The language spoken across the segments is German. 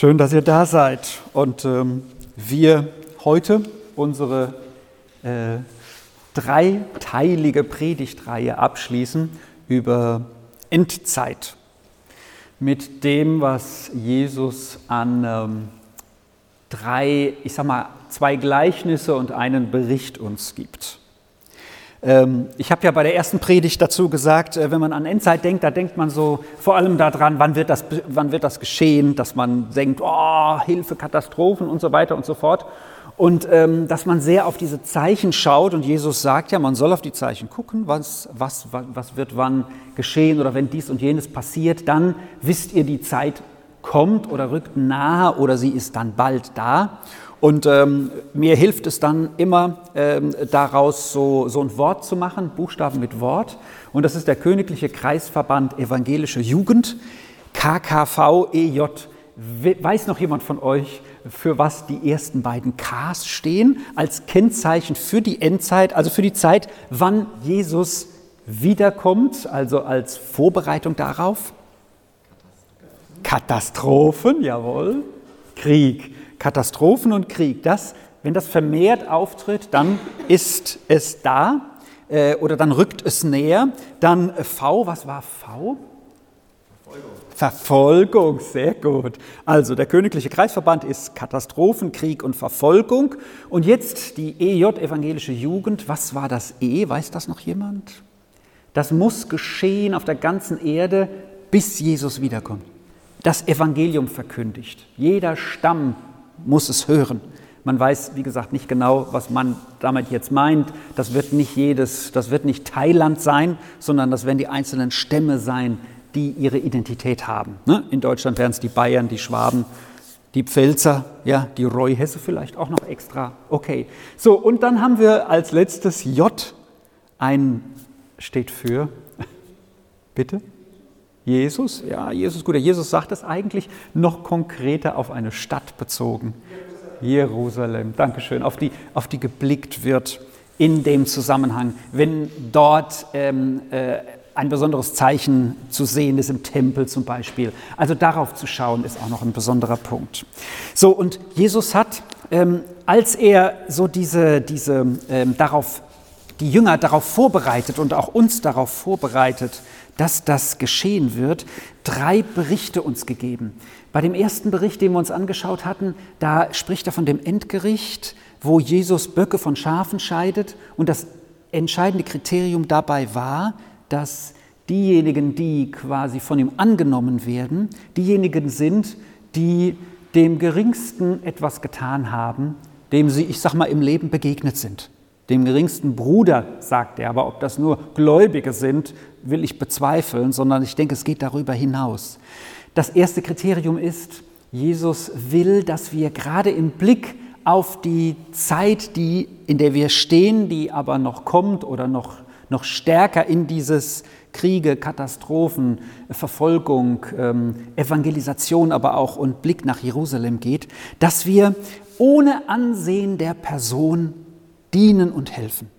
Schön, dass ihr da seid und ähm, wir heute unsere äh, dreiteilige Predigtreihe abschließen über Endzeit mit dem, was Jesus an ähm, drei, ich sag mal, zwei Gleichnisse und einen Bericht uns gibt. Ähm, ich habe ja bei der ersten Predigt dazu gesagt, äh, wenn man an Endzeit denkt, da denkt man so vor allem daran, wann wird das, wann wird das geschehen, dass man denkt, oh, Hilfe, Katastrophen und so weiter und so fort. Und ähm, dass man sehr auf diese Zeichen schaut und Jesus sagt ja, man soll auf die Zeichen gucken, was, was, was wird wann geschehen oder wenn dies und jenes passiert, dann wisst ihr, die Zeit kommt oder rückt nahe oder sie ist dann bald da. Und ähm, mir hilft es dann immer, ähm, daraus so, so ein Wort zu machen, Buchstaben mit Wort. Und das ist der Königliche Kreisverband Evangelische Jugend, KKVEJ. Weiß noch jemand von euch, für was die ersten beiden Ks stehen, als Kennzeichen für die Endzeit, also für die Zeit, wann Jesus wiederkommt, also als Vorbereitung darauf? Katastrophen, jawohl. Krieg. Katastrophen und Krieg. Das, wenn das vermehrt auftritt, dann ist es da äh, oder dann rückt es näher. Dann V, was war V? Verfolgung. Verfolgung, sehr gut. Also der Königliche Kreisverband ist Katastrophen, Krieg und Verfolgung. Und jetzt die EJ, Evangelische Jugend. Was war das E? Weiß das noch jemand? Das muss geschehen auf der ganzen Erde, bis Jesus wiederkommt. Das Evangelium verkündigt. Jeder Stamm muss es hören. Man weiß, wie gesagt, nicht genau, was man damit jetzt meint. Das wird nicht jedes, das wird nicht Thailand sein, sondern das werden die einzelnen Stämme sein, die ihre Identität haben. Ne? In Deutschland wären es die Bayern, die Schwaben, die Pfälzer, ja, die Reuhesse vielleicht auch noch extra. Okay. So, und dann haben wir als letztes J. Ein steht für, bitte? Jesus, ja, Jesus, gut, Jesus sagt es eigentlich noch konkreter auf eine Stadt bezogen. Jerusalem, Dankeschön, auf die, auf die geblickt wird in dem Zusammenhang, wenn dort ähm, äh, ein besonderes Zeichen zu sehen ist im Tempel zum Beispiel. Also darauf zu schauen ist auch noch ein besonderer Punkt. So, und Jesus hat, ähm, als er so diese, diese ähm, darauf, die Jünger darauf vorbereitet und auch uns darauf vorbereitet, dass das geschehen wird, drei Berichte uns gegeben. Bei dem ersten Bericht, den wir uns angeschaut hatten, da spricht er von dem Endgericht, wo Jesus Böcke von Schafen scheidet. Und das entscheidende Kriterium dabei war, dass diejenigen, die quasi von ihm angenommen werden, diejenigen sind, die dem Geringsten etwas getan haben, dem sie, ich sag mal, im Leben begegnet sind dem geringsten Bruder, sagt er. Aber ob das nur Gläubige sind, will ich bezweifeln, sondern ich denke, es geht darüber hinaus. Das erste Kriterium ist, Jesus will, dass wir gerade im Blick auf die Zeit, die, in der wir stehen, die aber noch kommt oder noch, noch stärker in dieses Kriege, Katastrophen, Verfolgung, ähm, Evangelisation aber auch und Blick nach Jerusalem geht, dass wir ohne Ansehen der Person dienen und helfen.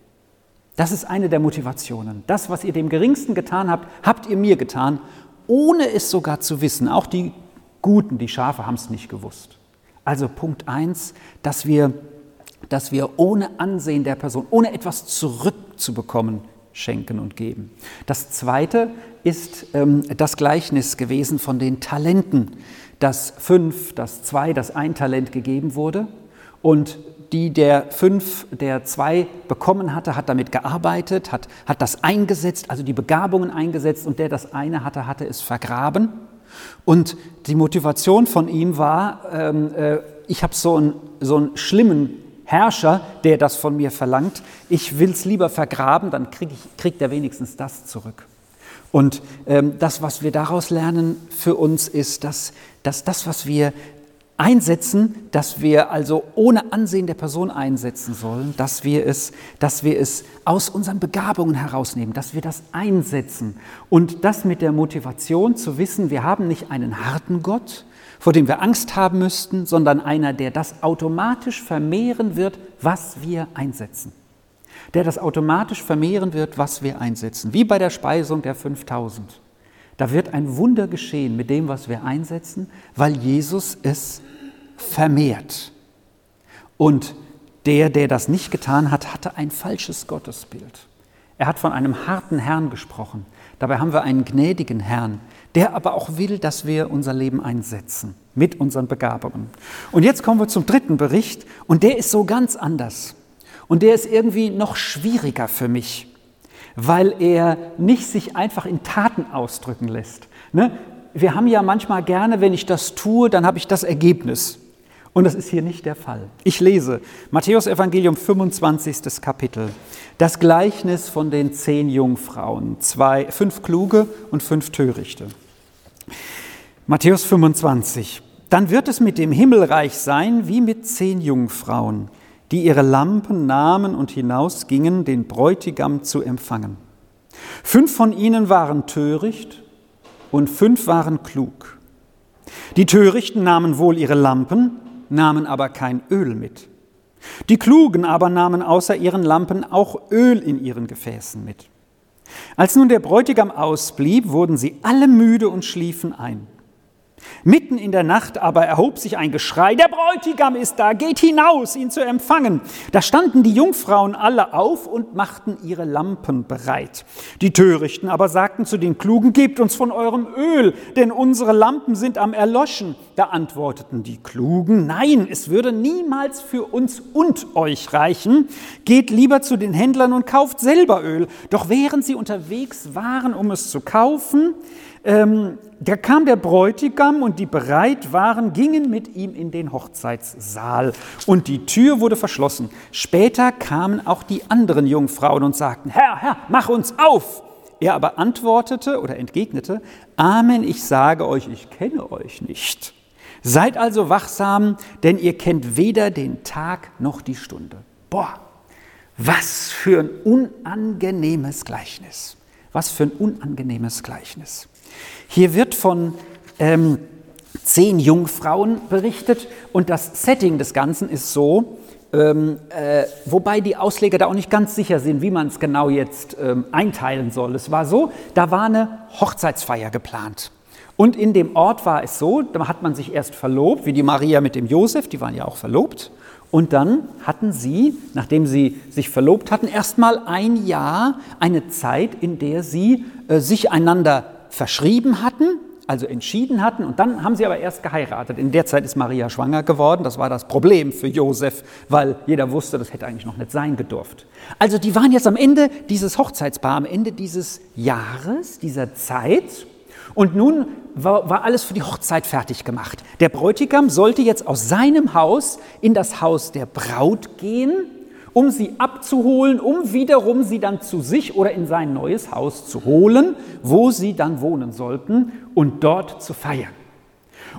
Das ist eine der Motivationen. Das, was ihr dem Geringsten getan habt, habt ihr mir getan, ohne es sogar zu wissen. Auch die Guten, die Schafe, haben es nicht gewusst. Also Punkt 1, dass wir, dass wir ohne Ansehen der Person, ohne etwas zurückzubekommen, schenken und geben. Das Zweite ist ähm, das Gleichnis gewesen von den Talenten, dass fünf, dass zwei, dass ein Talent gegeben wurde und die der fünf, der zwei bekommen hatte, hat damit gearbeitet, hat, hat das eingesetzt, also die Begabungen eingesetzt und der das eine hatte, hatte es vergraben. Und die Motivation von ihm war, ähm, äh, ich habe so, ein, so einen schlimmen Herrscher, der das von mir verlangt, ich will es lieber vergraben, dann krieg ich, kriegt er wenigstens das zurück. Und ähm, das, was wir daraus lernen für uns, ist, dass, dass das, was wir einsetzen, dass wir also ohne Ansehen der Person einsetzen sollen, dass wir es, dass wir es aus unseren Begabungen herausnehmen, dass wir das einsetzen. Und das mit der Motivation zu wissen, wir haben nicht einen harten Gott, vor dem wir Angst haben müssten, sondern einer, der das automatisch vermehren wird, was wir einsetzen. Der das automatisch vermehren wird, was wir einsetzen, wie bei der Speisung der 5000 Da wird ein Wunder geschehen mit dem, was wir einsetzen, weil Jesus es vermehrt. Und der, der das nicht getan hat, hatte ein falsches Gottesbild. Er hat von einem harten Herrn gesprochen. Dabei haben wir einen gnädigen Herrn, der aber auch will, dass wir unser Leben einsetzen mit unseren Begabungen. Und jetzt kommen wir zum dritten Bericht und der ist so ganz anders. Und der ist irgendwie noch schwieriger für mich, weil er nicht sich einfach in Taten ausdrücken lässt. Ne? Wir haben ja manchmal gerne, wenn ich das tue, dann habe ich das Ergebnis. Und das ist hier nicht der Fall. Ich lese Matthäus Evangelium 25. Kapitel, das Gleichnis von den zehn Jungfrauen, zwei, fünf kluge und fünf törichte. Matthäus 25. Dann wird es mit dem Himmelreich sein wie mit zehn Jungfrauen, die ihre Lampen nahmen und hinausgingen, den Bräutigam zu empfangen. Fünf von ihnen waren töricht und fünf waren klug. Die Törichten nahmen wohl ihre Lampen, nahmen aber kein Öl mit. Die Klugen aber nahmen außer ihren Lampen auch Öl in ihren Gefäßen mit. Als nun der Bräutigam ausblieb, wurden sie alle müde und schliefen ein. Mitten in der Nacht aber erhob sich ein Geschrei, der Bräutigam ist da, geht hinaus, ihn zu empfangen. Da standen die Jungfrauen alle auf und machten ihre Lampen bereit. Die Törichten aber sagten zu den Klugen, gebt uns von eurem Öl, denn unsere Lampen sind am Erloschen. Da antworteten die Klugen, nein, es würde niemals für uns und euch reichen. Geht lieber zu den Händlern und kauft selber Öl. Doch während sie unterwegs waren, um es zu kaufen, ähm, da kam der Bräutigam und die bereit waren, gingen mit ihm in den Hochzeitssaal und die Tür wurde verschlossen. Später kamen auch die anderen Jungfrauen und sagten, Herr, Herr, mach uns auf. Er aber antwortete oder entgegnete, Amen, ich sage euch, ich kenne euch nicht. Seid also wachsam, denn ihr kennt weder den Tag noch die Stunde. Boah, was für ein unangenehmes Gleichnis. Was für ein unangenehmes Gleichnis. Hier wird von ähm, zehn Jungfrauen berichtet und das Setting des Ganzen ist so, ähm, äh, wobei die Ausleger da auch nicht ganz sicher sind, wie man es genau jetzt ähm, einteilen soll. Es war so, da war eine Hochzeitsfeier geplant. Und in dem Ort war es so, da hat man sich erst verlobt, wie die Maria mit dem Josef, die waren ja auch verlobt. Und dann hatten sie, nachdem sie sich verlobt hatten, erstmal ein Jahr eine Zeit, in der sie äh, sich einander verschrieben hatten, also entschieden hatten, und dann haben sie aber erst geheiratet. In der Zeit ist Maria schwanger geworden. Das war das Problem für Josef, weil jeder wusste, das hätte eigentlich noch nicht sein gedurft. Also die waren jetzt am Ende dieses Hochzeitspaar, am Ende dieses Jahres, dieser Zeit. Und nun war, war, alles für die Hochzeit fertig gemacht. Der Bräutigam sollte jetzt aus seinem Haus in das Haus der Braut gehen um sie abzuholen, um wiederum sie dann zu sich oder in sein neues Haus zu holen, wo sie dann wohnen sollten und dort zu feiern.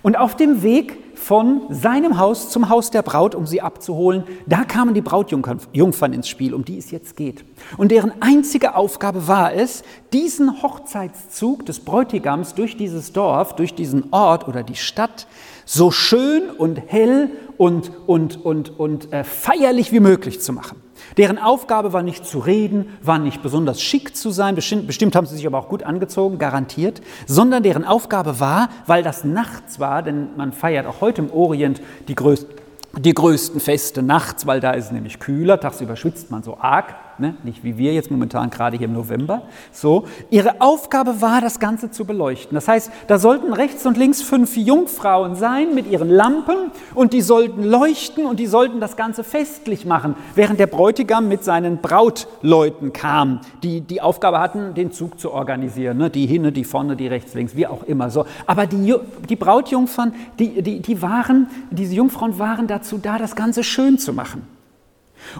Und auf dem Weg von seinem Haus zum Haus der Braut, um sie abzuholen, da kamen die Brautjungfern ins Spiel, um die es jetzt geht. Und deren einzige Aufgabe war es, diesen Hochzeitszug des Bräutigams durch dieses Dorf, durch diesen Ort oder die Stadt so schön und hell und, und, und, und äh, feierlich wie möglich zu machen. Deren Aufgabe war nicht zu reden, war nicht besonders schick zu sein, bestimmt, haben sie sich aber auch gut angezogen, garantiert, sondern deren Aufgabe war, weil das nachts war, denn man feiert auch heute im Orient die größten die größten Feste nachts, weil da ist es nämlich kühler, tagsüber schwitzt man so arg, ne? nicht wie wir jetzt momentan gerade hier im November. So, ihre Aufgabe war, das Ganze zu beleuchten. Das heißt, da sollten rechts und links fünf Jungfrauen sein mit ihren Lampen und die sollten leuchten und die sollten das Ganze festlich machen, während der Bräutigam mit seinen Brautleuten kam, die die Aufgabe hatten, den Zug zu organisieren, ne? die hinne, die vorne, die rechts, links, wie auch immer. So, aber die, die Brautjungfern, die, die, die waren, diese Jungfrauen waren da dazu da, das Ganze schön zu machen.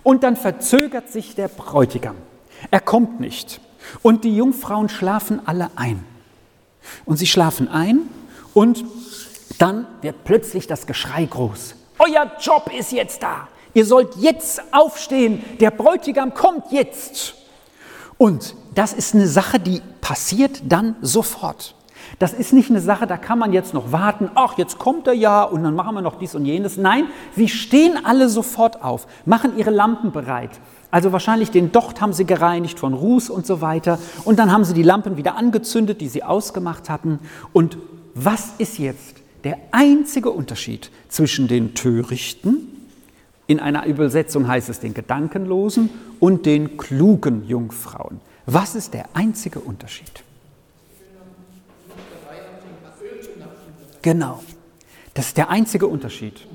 Und dann verzögert sich der Bräutigam. Er kommt nicht. Und die Jungfrauen schlafen alle ein. Und sie schlafen ein und dann wird plötzlich das Geschrei groß. Euer Job ist jetzt da. Ihr sollt jetzt aufstehen. Der Bräutigam kommt jetzt. Und das ist eine Sache, die passiert dann sofort. Das ist nicht eine Sache, da kann man jetzt noch warten, ach, jetzt kommt er ja und dann machen wir noch dies und jenes. Nein, sie stehen alle sofort auf, machen ihre Lampen bereit, Also wahrscheinlich den Docht haben sie gereinigt von Ruß und so weiter. Und dann haben sie die Lampen wieder angezündet, die sie ausgemacht hatten. Und was ist jetzt der einzige Unterschied zwischen den Törichten, in einer Übersetzung heißt es den Gedankenlosen, und den klugen Jungfrauen? Was ist der einzige Unterschied? Genau. Das ist der einzige Unterschied.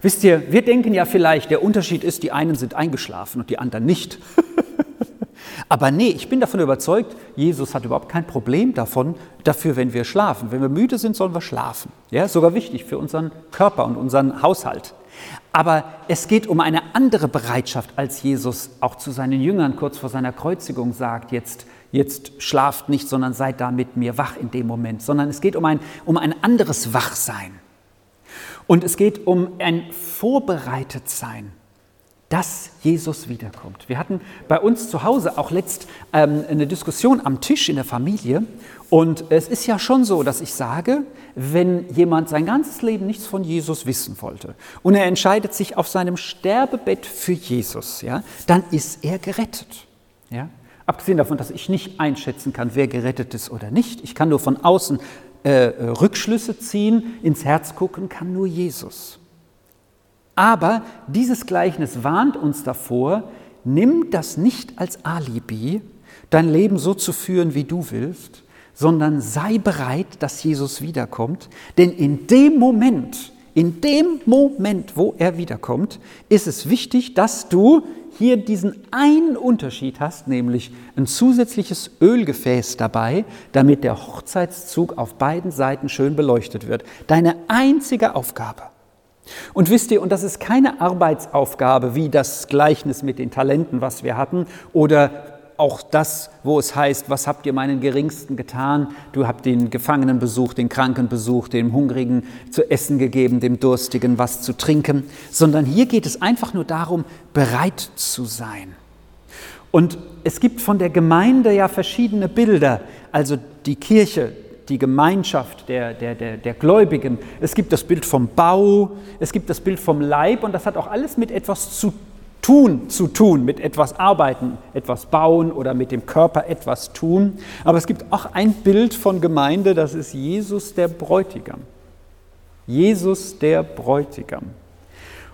Wisst ihr, wir denken ja vielleicht, der Unterschied ist, die einen sind eingeschlafen und die anderen nicht. Aber nee, ich bin davon überzeugt, Jesus hat überhaupt kein Problem davon, dafür, wenn wir schlafen. Wenn wir müde sind, sollen wir schlafen. Ja, sogar wichtig für unseren Körper und unseren Haushalt. Aber es geht um eine andere Bereitschaft, als Jesus auch zu seinen Jüngern kurz vor seiner Kreuzigung sagt, jetzt, jetzt schlaft nicht, sondern seid da mit mir wach in dem Moment, sondern es geht um ein, um ein anderes Wachsein. Und es geht um ein Vorbereitetsein, dass Jesus wiederkommt. Wir hatten bei uns zu Hause auch letzt ähm, eine Diskussion am Tisch in der Familie. Und es ist ja schon so, dass ich sage, wenn jemand sein ganzes Leben nichts von Jesus wissen wollte und er entscheidet sich auf seinem Sterbebett für Jesus, ja, dann ist er gerettet. Ja? Abgesehen davon, dass ich nicht einschätzen kann, wer gerettet ist oder nicht. Ich kann nur von außen äh, Rückschlüsse ziehen, ins Herz gucken kann nur Jesus. Aber dieses Gleichnis warnt uns davor, nimm das nicht als Alibi, dein Leben so zu führen, wie du willst, sondern sei bereit, dass Jesus wiederkommt, denn in dem Moment, in dem Moment, wo er wiederkommt, ist es wichtig, dass du hier diesen einen Unterschied hast, nämlich ein zusätzliches Ölgefäß dabei, damit der Hochzeitszug auf beiden Seiten schön beleuchtet wird. Deine einzige Aufgabe. Und wisst ihr, und das ist keine Arbeitsaufgabe wie das Gleichnis mit den Talenten, was wir hatten, oder auch das, wo es heißt, was habt ihr meinen Geringsten getan? Du habt den Gefangenen besucht, den Kranken besucht, dem Hungrigen zu essen gegeben, dem Durstigen was zu trinken, sondern hier geht es einfach nur darum, bereit zu sein. Und es gibt von der Gemeinde ja verschiedene Bilder, also die Kirche, die Gemeinschaft der, der, der, der Gläubigen. Es gibt das Bild vom Bau, es gibt das Bild vom Leib und das hat auch alles mit etwas zu tun, zu tun, mit etwas arbeiten, etwas bauen oder mit dem Körper etwas tun. Aber es gibt auch ein Bild von Gemeinde, das ist Jesus der Bräutigam. Jesus der Bräutigam.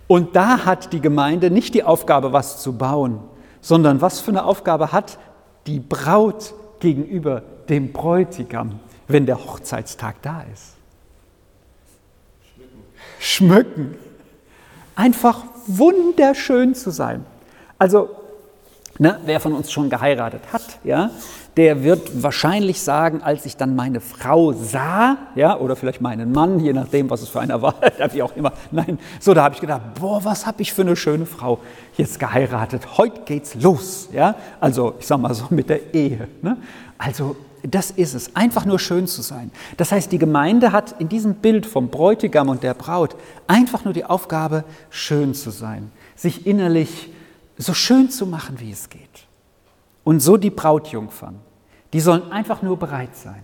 Und da hat die Gemeinde nicht die Aufgabe, was zu bauen, sondern was für eine Aufgabe hat die Braut gegenüber dem Bräutigam, wenn der Hochzeitstag da ist? Schmücken. Schmücken. Einfach wunderschön zu sein. Also, ne, wer von uns schon geheiratet hat, ja, der wird wahrscheinlich sagen, als ich dann meine Frau sah, ja, oder vielleicht meinen Mann, je nachdem, was es für einer war, wie auch immer, nein, so, da habe ich gedacht, boah, was habe ich für eine schöne Frau jetzt geheiratet, heute geht's los, ja, also ich sage mal so mit der Ehe, ne? also das ist es, einfach nur schön zu sein. Das heißt, die Gemeinde hat in diesem Bild vom Bräutigam und der Braut einfach nur die Aufgabe, schön zu sein, sich innerlich so schön zu machen, wie es geht. Und so die Brautjungfern, die sollen einfach nur bereit sein.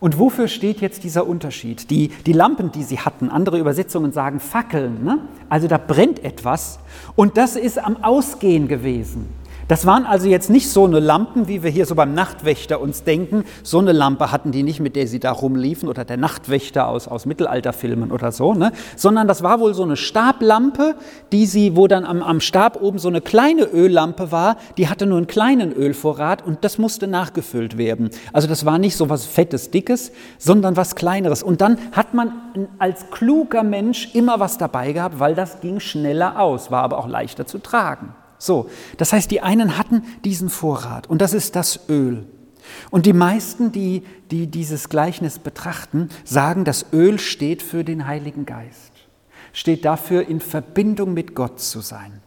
Und wofür steht jetzt dieser Unterschied? Die, die Lampen, die sie hatten, andere Übersetzungen sagen Fackeln, ne? also da brennt etwas und das ist am Ausgehen gewesen. Das waren also jetzt nicht so eine Lampen, wie wir hier so beim Nachtwächter uns denken. So eine Lampe hatten die nicht, mit der sie da rumliefen oder der Nachtwächter aus, aus Mittelalterfilmen oder so, ne? sondern das war wohl so eine Stablampe, die sie, wo dann am, am Stab oben so eine kleine Öllampe war, die hatte nur einen kleinen Ölvorrat und das musste nachgefüllt werden. Also das war nicht so was Fettes, Dickes, sondern was Kleineres. Und dann hat man als kluger Mensch immer was dabei gehabt, weil das ging schneller aus, war aber auch leichter zu tragen. So, das heißt, die einen hatten diesen Vorrat und das ist das Öl. Und die meisten, die, die dieses Gleichnis betrachten, sagen, das Öl steht für den Heiligen Geist, steht dafür, in Verbindung mit Gott zu sein.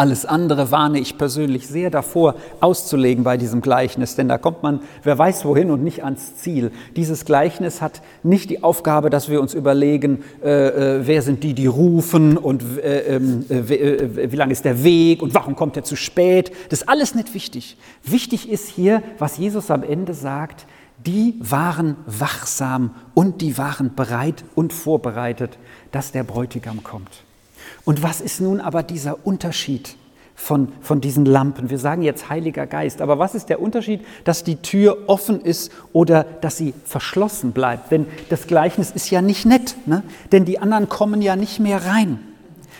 Alles andere warne ich persönlich sehr davor auszulegen bei diesem Gleichnis, denn da kommt man, wer weiß wohin und nicht ans Ziel. Dieses Gleichnis hat nicht die Aufgabe, dass wir uns überlegen, äh, äh wer sind die, die rufen und äh, ähm, äh, äh, wie lang ist der Weg und warum kommt er zu spät. Das ist alles nicht wichtig. Wichtig ist hier, was Jesus am Ende sagt, die waren wachsam und die waren bereit und vorbereitet, dass der Bräutigam kommt. Und was ist nun aber dieser Unterschied? von, von diesen Lampen. Wir sagen jetzt Heiliger Geist, aber was ist der Unterschied, dass die Tür offen ist oder dass sie verschlossen bleibt? Denn das Gleichnis ist ja nicht nett, ne? denn die anderen kommen ja nicht mehr rein.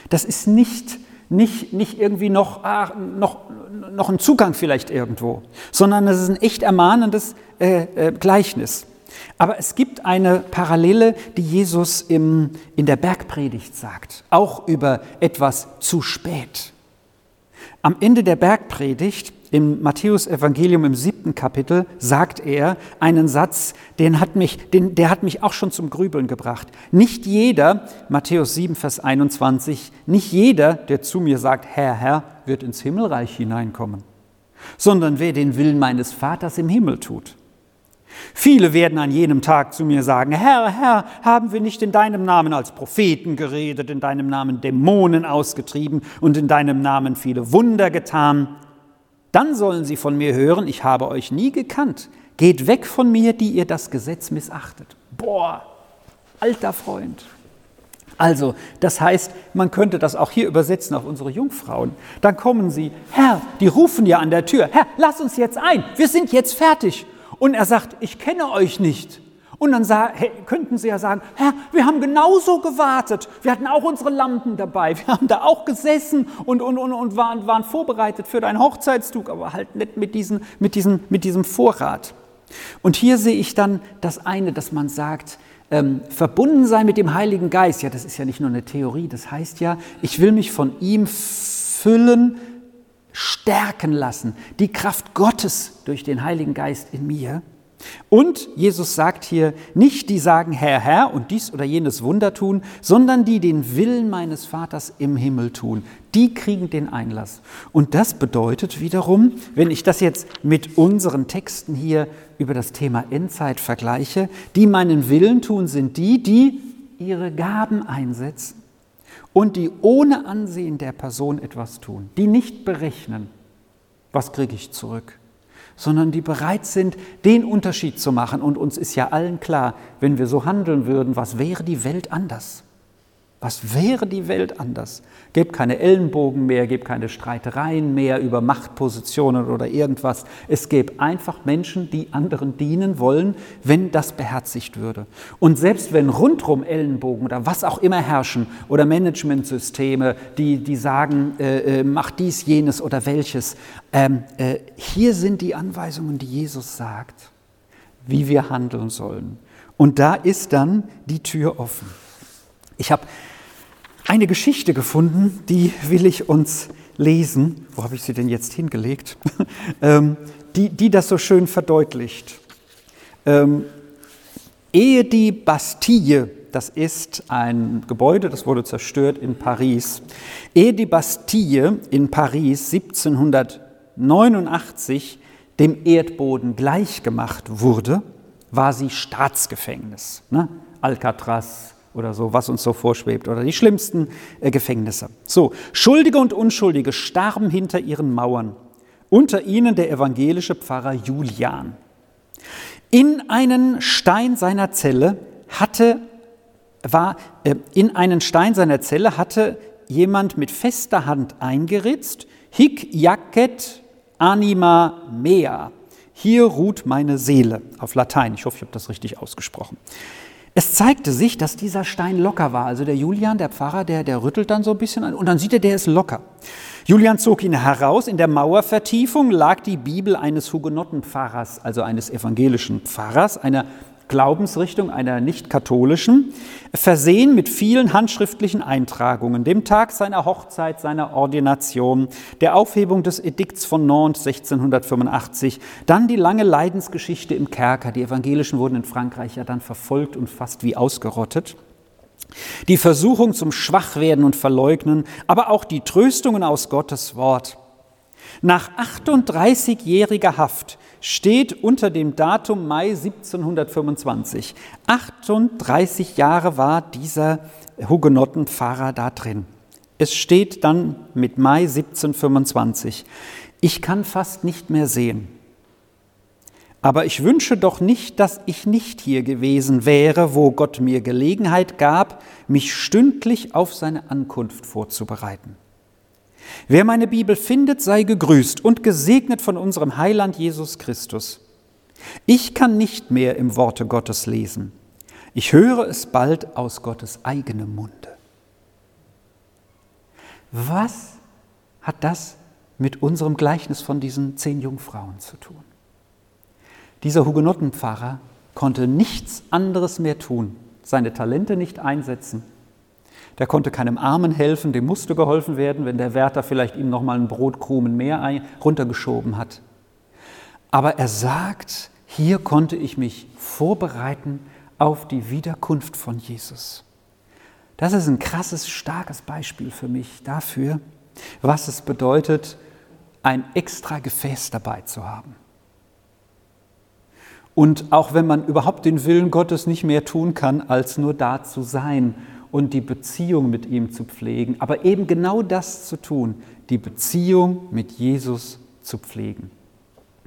Das ist nicht, nicht, nicht irgendwie noch, ah, noch, noch ein Zugang vielleicht irgendwo, sondern es ist ein echt ermahnendes äh, äh, Gleichnis. Aber es gibt eine Parallele, die Jesus im, in der Bergpredigt sagt, auch über etwas zu spät. Am Ende der Bergpredigt im Matthäus-Evangelium im siebten Kapitel sagt er einen Satz, den hat mich, den, der hat mich auch schon zum Grübeln gebracht. Nicht jeder, Matthäus 7, Vers 21, nicht jeder, der zu mir sagt, Herr, Herr, wird ins Himmelreich hineinkommen, sondern wer den Willen meines Vaters im Himmel tut. Viele werden an jenem Tag zu mir sagen, Herr, Herr, haben wir nicht in deinem Namen als Propheten geredet, in deinem Namen Dämonen ausgetrieben und in deinem Namen viele Wunder getan? Dann sollen sie von mir hören, ich habe euch nie gekannt. Geht weg von mir, die ihr das Gesetz missachtet. Boah, alter Freund. Also, das heißt, man könnte das auch hier übersetzen auf unsere Jungfrauen. Dann kommen sie, Herr, die rufen ja an der Tür, Herr, lass uns jetzt ein, wir sind jetzt fertig. Und er sagt, ich kenne euch nicht. Und dann könnten sie ja sagen, Herr, wir haben genauso gewartet. Wir hatten auch unsere Lampen dabei. Wir haben da auch gesessen und, und, und, und waren, waren vorbereitet für deinen Hochzeitszug, aber halt nicht mit, diesen, mit, diesen, mit diesem Vorrat. Und hier sehe ich dann das eine, dass man sagt, ähm, verbunden sein mit dem Heiligen Geist. Ja, das ist ja nicht nur eine Theorie. Das heißt ja, ich will mich von ihm füllen, stärken lassen, die Kraft Gottes durch den Heiligen Geist in mir. Und Jesus sagt hier, nicht die sagen Herr, Herr und dies oder jenes Wunder tun, sondern die den Willen meines Vaters im Himmel tun. Die kriegen den Einlass. Und das bedeutet wiederum, wenn ich das jetzt mit unseren Texten hier über das Thema Endzeit vergleiche, die meinen Willen tun, sind die, die ihre Gaben einsetzen und die ohne Ansehen der Person etwas tun, die nicht berechnen, was kriege ich zurück, sondern die bereit sind, den Unterschied zu machen. Und uns ist ja allen klar, wenn wir so handeln würden, was wäre die Welt anders? Was wäre die Welt anders? Gebt keine Ellenbogen mehr, gebt keine Streitereien mehr über Machtpositionen oder irgendwas. Es gäbe einfach Menschen, die anderen dienen wollen, wenn das beherzigt würde. Und selbst wenn rundrum Ellenbogen oder was auch immer herrschen oder Managementsysteme, die, die sagen, äh, äh, mach dies, jenes oder welches, ähm, äh, hier sind die Anweisungen, die Jesus sagt, wie wir handeln sollen. Und da ist dann die Tür offen. Ich habe eine Geschichte gefunden, die will ich uns lesen. Wo habe ich sie denn jetzt hingelegt? ähm, die, die das so schön verdeutlicht. Ähm, ehe die Bastille, das ist ein Gebäude, das wurde zerstört in Paris, ehe die Bastille in Paris 1789 dem Erdboden gleichgemacht wurde, war sie Staatsgefängnis. Ne? Alcatraz, oder so, was uns so vorschwebt, oder die schlimmsten äh, Gefängnisse. So, Schuldige und Unschuldige starben hinter ihren Mauern, unter ihnen der evangelische Pfarrer Julian. In einen Stein seiner Zelle hatte, war, äh, in einen Stein seiner Zelle hatte jemand mit fester Hand eingeritzt, hic jacet anima mea. Hier ruht meine Seele, auf Latein. Ich hoffe, ich habe das richtig ausgesprochen. Es zeigte sich, dass dieser Stein locker war. Also der Julian, der Pfarrer, der, der rüttelt dann so ein bisschen an und dann sieht er, der ist locker. Julian zog ihn heraus. In der Mauervertiefung lag die Bibel eines Hugenottenpfarrers, also eines evangelischen Pfarrers, einer Glaubensrichtung, einer nicht-katholischen, versehen mit vielen handschriftlichen Eintragungen, dem Tag seiner Hochzeit, seiner Ordination, der Aufhebung des Edikts von Nantes 1685, dann die lange Leidensgeschichte im Kerker. Die Evangelischen wurden in Frankreich ja dann verfolgt und fast wie ausgerottet. Die Versuchung zum Schwachwerden und Verleugnen, aber auch die Tröstungen aus Gottes Wort. Nach 38-jähriger Haft steht unter dem Datum Mai 1725. 38 Jahre war dieser Hugenottenpfarrer da drin. Es steht dann mit Mai 1725. Ich kann fast nicht mehr sehen. Aber ich wünsche doch nicht, dass ich nicht hier gewesen wäre, wo Gott mir Gelegenheit gab, mich stündlich auf seine Ankunft vorzubereiten. Wer meine Bibel findet, sei gegrüßt und gesegnet von unserem Heiland Jesus Christus. Ich kann nicht mehr im Worte Gottes lesen. Ich höre es bald aus Gottes eigenem Munde. Was hat das mit unserem Gleichnis von diesen zehn Jungfrauen zu tun? Dieser Hugenottenpfarrer konnte nichts anderes mehr tun, seine Talente nicht einsetzen. Der konnte keinem Armen helfen, dem musste geholfen werden, wenn der Wärter vielleicht ihm noch mal einen Brotkrumen mehr runtergeschoben hat. Aber er sagt, hier konnte ich mich vorbereiten auf die Wiederkunft von Jesus. Das ist ein krasses, starkes Beispiel für mich dafür, was es bedeutet, ein extra Gefäß dabei zu haben. Und auch wenn man überhaupt den Willen Gottes nicht mehr tun kann, als nur da zu sein und die Beziehung mit ihm zu pflegen, aber eben genau das zu tun, die Beziehung mit Jesus zu pflegen.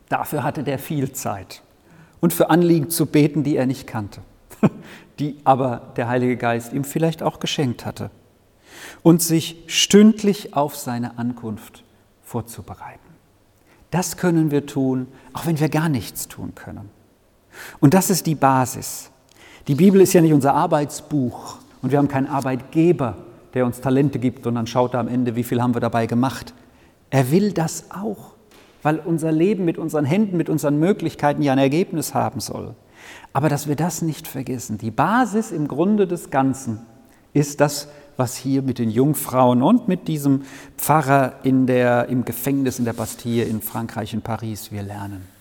Dafür hatte der viel Zeit und für Anliegen zu beten, die er nicht kannte, die aber der Heilige Geist ihm vielleicht auch geschenkt hatte und sich stündlich auf seine Ankunft vorzubereiten. Das können wir tun, auch wenn wir gar nichts tun können. Und das ist die Basis. Die Bibel ist ja nicht unser Arbeitsbuch und wir haben keinen Arbeitgeber, der uns Talente gibt und dann schaut er am Ende, wie viel haben wir dabei gemacht. Er will das auch, weil unser Leben mit unseren Händen, mit unseren Möglichkeiten ja ein Ergebnis haben soll. Aber dass wir das nicht vergessen. Die Basis im Grunde des Ganzen ist das, was hier mit den Jungfrauen und mit diesem Pfarrer in der, im Gefängnis in der Bastille in Frankreich, in Paris, wir lernen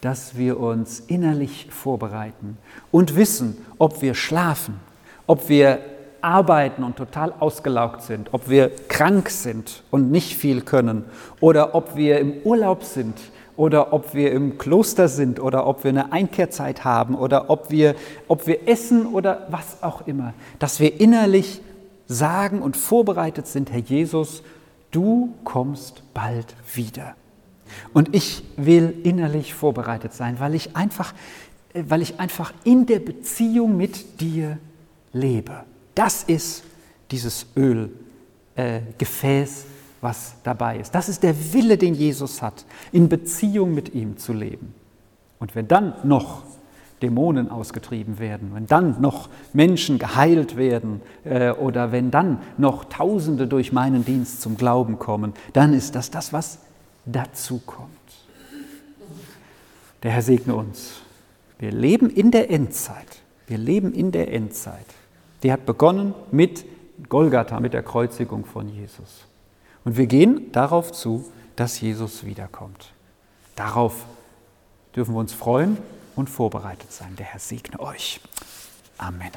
dass wir uns innerlich vorbereiten und wissen, ob wir schlafen, ob wir arbeiten und total ausgelaugt sind, ob wir krank sind und nicht viel können oder ob wir im Urlaub sind oder ob wir im Kloster sind oder ob wir eine Einkehrzeit haben oder ob wir, ob wir essen oder was auch immer, dass wir innerlich sagen und vorbereitet sind, Herr Jesus, du kommst bald wieder. Und ich will innerlich vorbereitet sein, weil ich einfach, weil ich einfach in der Beziehung mit dir lebe. Das ist dieses Ölgefäß, äh, was dabei ist. Das ist der Wille, den Jesus hat, in Beziehung mit ihm zu leben. Und wenn dann noch Dämonen ausgetrieben werden, wenn dann noch Menschen geheilt werden äh, oder wenn dann noch Tausende durch meinen Dienst zum Glauben kommen, dann ist das das, was dazu kommt. Der Herr segne uns. Wir leben in der Endzeit. Wir leben in der Endzeit. Die hat begonnen mit Golgatha, mit der Kreuzigung von Jesus. Und wir gehen darauf zu, dass Jesus wiederkommt. Darauf dürfen wir uns freuen und vorbereitet sein. Der Herr segne euch. Amen.